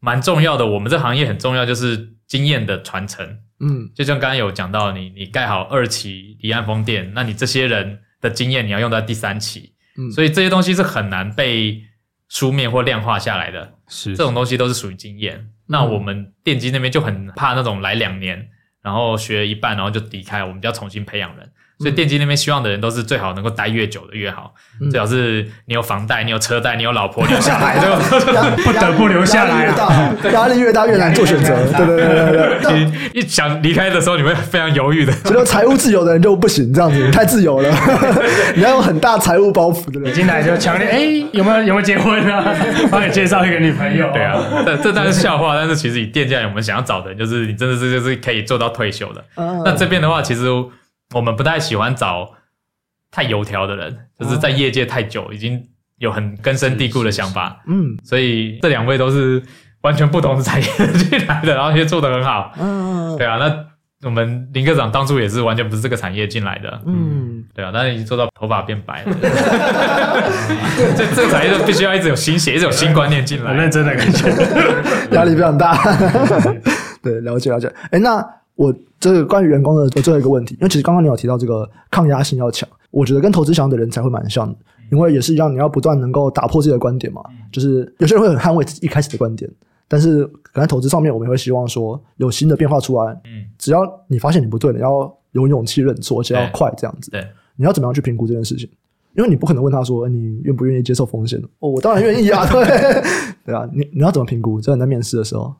蛮重要的。我们这行业很重要，就是经验的传承。嗯，就像刚刚有讲到你，你你盖好二期离岸风电，那你这些人的经验你要用到第三期，嗯，所以这些东西是很难被书面或量化下来的。是，这种东西都是属于经验。那我们电机那边就很怕那种来两年，然后学了一半，然后就离开，我们就要重新培养人。所以电机那边希望的人都是最好能够待越久的越好，嗯、最好是你有房贷、你有车贷、你有老婆留下来，就 不得不留下来啊！压力越大越难做选择，对对对对对。你 一想离开的时候，你会非常犹豫的。只有财务自由的人就不行，这样子你太自由了，你要有很大财务包袱的人。一进来就强烈哎，有没有有没有结婚啊？帮你介绍一个女朋友。对啊，这这当然是笑话，但是其实以电价，我们想要找的人，就是你真的是就是可以做到退休的。那这边的话，其实。我们不太喜欢找太油条的人，就是在业界太久，已经有很根深蒂固的想法。嗯，所以这两位都是完全不同的产业进来的，然后也做得很好。嗯，对啊，那我们林科长当初也是完全不是这个产业进来的。嗯，对啊，但是已经做到头发变白了。这这个产业就必须要一直有新血，一直有新观念进来。很认真的感觉，压力非常大。对，了解了解。哎，那。我这个关于员工的最后一个问题，因为其实刚刚你有提到这个抗压性要强，我觉得跟投资想的人才会蛮像的，因为也是一样，你要不断能够打破自己的观点嘛。就是有些人会很捍卫自己一开始的观点，但是可能在投资上面，我们也会希望说有新的变化出来。嗯，只要你发现你不对了，你要有勇气认错，而且要快这样子。对，你要怎么样去评估这件事情？因为你不可能问他说你愿不愿意接受风险。哦，我当然愿意啊，对 对啊，你你要怎么评估？在你在面试的时候。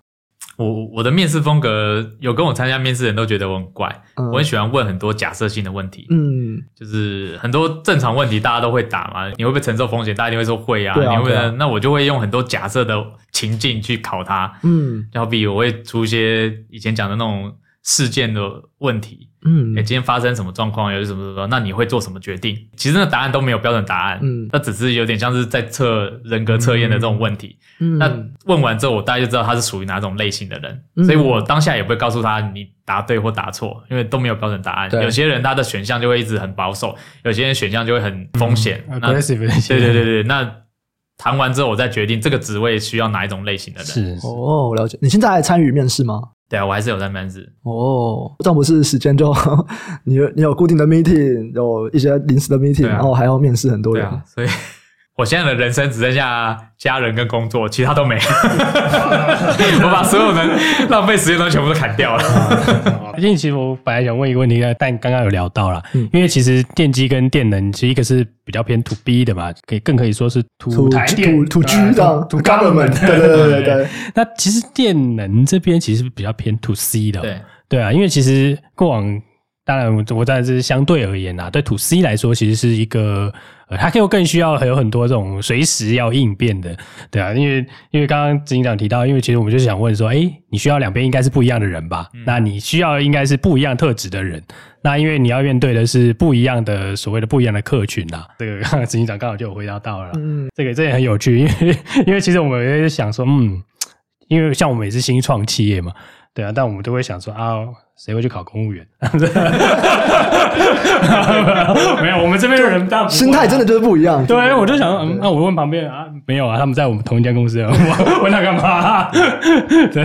我我的面试风格有跟我参加面试的人都觉得我很怪，嗯、我很喜欢问很多假设性的问题，嗯，就是很多正常问题大家都会答嘛，你会不会承受风险？大家一定会说会啊，啊你会不会？啊、那我就会用很多假设的情境去考他，嗯，就好比我会出一些以前讲的那种事件的问题。嗯，哎，今天发生什么状况？有什么什么？那你会做什么决定？其实那答案都没有标准答案，嗯，那只是有点像是在测人格测验的这种问题。嗯，那问完之后，我大概就知道他是属于哪种类型的人，嗯、所以我当下也不会告诉他你答对或答错，因为都没有标准答案。有些人他的选项就会一直很保守，有些人选项就会很风险。嗯、那对对对对，那谈完之后，我再决定这个职位需要哪一种类型的人。是，是哦，我了解。你现在还参与面试吗？对啊，我还是有在面试。哦，这样不是时间就 你有你有固定的 meeting，有一些临时的 meeting，、啊、然后还要面试很多人，啊、所以我现在的人生只剩下家人跟工作，其他都没了。我把所有能浪费时间都全部都砍掉了。而且其实我本来想问一个问题，但刚刚有聊到了，嗯、因为其实电机跟电能，其实一个是比较偏 to B 的嘛，可以更可以说是 to 台电 to G 的 to government。对对对对对。那其实电能这边其实比较偏 to C 的。对对啊，因为其实过往。当然，我当然是相对而言啊，对 To C 来说，其实是一个呃，它又更需要有很多这种随时要应变的，对啊，因为因为刚刚执行长提到，因为其实我们就是想问说，诶，你需要两边应该是不一样的人吧？嗯、那你需要应该是不一样特质的人，那因为你要面对的是不一样的所谓的不一样的客群啊。这个刚刚执行长刚好就有回答到了，嗯，这个这也很有趣，因为因为其实我们也是想说，嗯，因为像我们也是新创企业嘛，对啊，但我们都会想说啊。谁会去考公务员？没有，我们这边的人心态真的就是不一样。对，我就想，嗯，那我问旁边啊，没有啊，他们在我们同一家公司，我问他干嘛？对，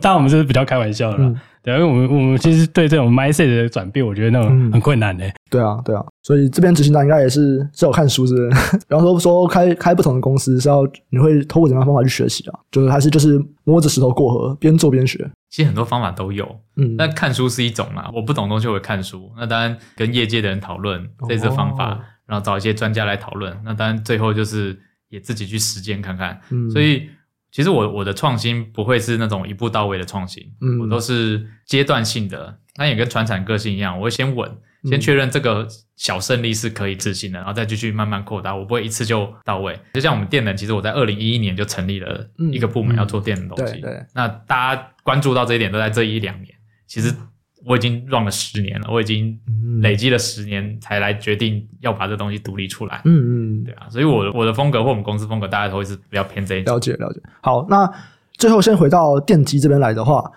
当然我们这是比较开玩笑的啦。对，因为我们我们其实对这种 mindset 的转变，我觉得那种很困难的。对啊，对啊，所以这边执行长应该也是是有看书是不是？比方说说开开不同的公司是要你会通过怎样的方法去学习啊？就是还是就是摸着石头过河，边做边学。其实很多方法都有。嗯，那看书是一种啦，我不懂东西我会看书。那当然跟业界的人讨论这些方法，哦、然后找一些专家来讨论。那当然最后就是也自己去实践看看。嗯，所以其实我我的创新不会是那种一步到位的创新，嗯，我都是阶段性的。那也跟传产个性一样，我会先稳。先确认这个小胜利是可以执行的，然后再继续慢慢扩大。我不会一次就到位。就像我们电能，其实我在二零一一年就成立了一个部门，要做电能东西。那大家关注到这一点，都在这一两年。其实我已经 run 了十年了，我已经累积了十年，才来决定要把这东西独立出来。嗯嗯。对啊，所以我的我的风格或我们公司风格，大家都会是比较偏这一种。了解了解。好，那最后先回到电机这边来的话，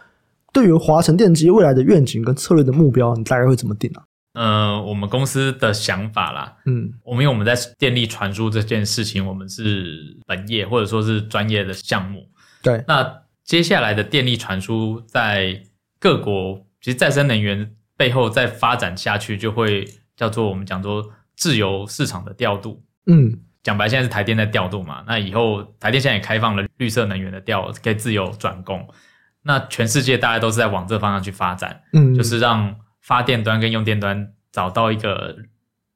对于华晨电机未来的愿景跟策略的目标，你大概会怎么定啊？呃，我们公司的想法啦，嗯，我们因为我们在电力传输这件事情，我们是本业或者说是专业的项目，对。那接下来的电力传输在各国，其实再生能源背后再发展下去，就会叫做我们讲做自由市场的调度，嗯，讲白现在是台电在调度嘛，那以后台电现在也开放了绿色能源的调，可以自由转供，那全世界大家都是在往这方向去发展，嗯，就是让。发电端跟用电端找到一个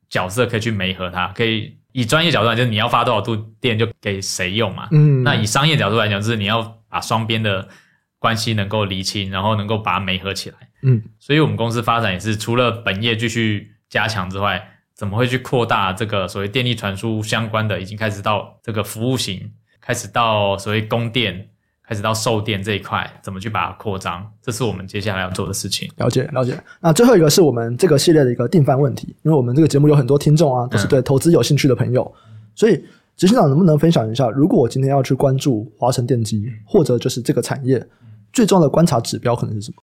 角色可以去媒合它，可以以专业角度来讲，就是你要发多少度电就给谁用嘛。嗯，那以商业角度来讲，就是你要把双边的关系能够厘清，然后能够把它媒合起来。嗯，所以我们公司发展也是除了本业继续加强之外，怎么会去扩大这个所谓电力传输相关的，已经开始到这个服务型，开始到所谓供电。开始到售电这一块，怎么去把它扩张？这是我们接下来要做的事情。了解，了解。那最后一个是我们这个系列的一个定番问题，因为我们这个节目有很多听众啊，都是对投资有兴趣的朋友，嗯、所以执行长能不能分享一下，如果我今天要去关注华晨电机，或者就是这个产业，最重要的观察指标可能是什么？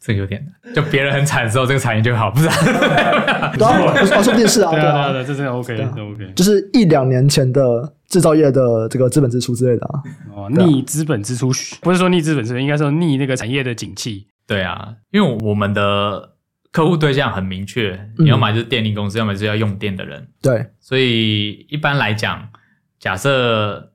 这个有点难，就别人很惨的时候，这个产业就好，不是？对啊，说电视啊，对啊，对啊，这真的 OK，这 OK，就是一两年前的。制造业的这个资本支出之类的啊，哦，逆资本支出，不是说逆资本支出，应该说逆那个产业的景气。对啊，因为我们的客户对象很明确，你要买就是电力公司，嗯、要么就是要用电的人。对，所以一般来讲，假设。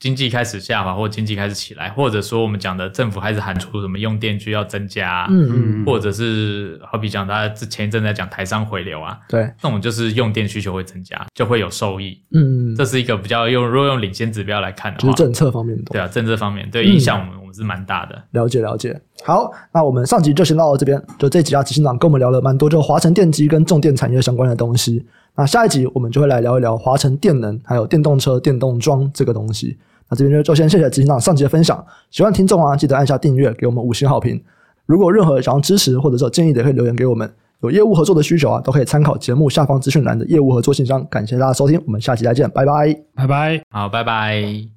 经济开始下滑，或经济开始起来，或者说我们讲的政府开始喊出什么用电需要增加，嗯嗯，或者是好比讲他之前一阵在讲台商回流啊，对，那种就是用电需求会增加，就会有收益，嗯，这是一个比较用如果用领先指标来看的话，就是政策方面的，对啊，政策方面对影响我们、嗯、我们是蛮大的。了解了解，好，那我们上集就先到这边，就这集啊，执行长跟我们聊了蛮多，就华晨电机跟重电产业相关的东西。那下一集我们就会来聊一聊华晨电能还有电动车电动桩这个东西。那这边就就先谢谢执行长上集的分享，喜欢听众啊，记得按下订阅，给我们五星好评。如果有任何想要支持或者说建议的，可以留言给我们。有业务合作的需求啊，都可以参考节目下方资讯栏的业务合作信箱。感谢大家收听，我们下期再见，拜拜，拜拜，好，拜拜。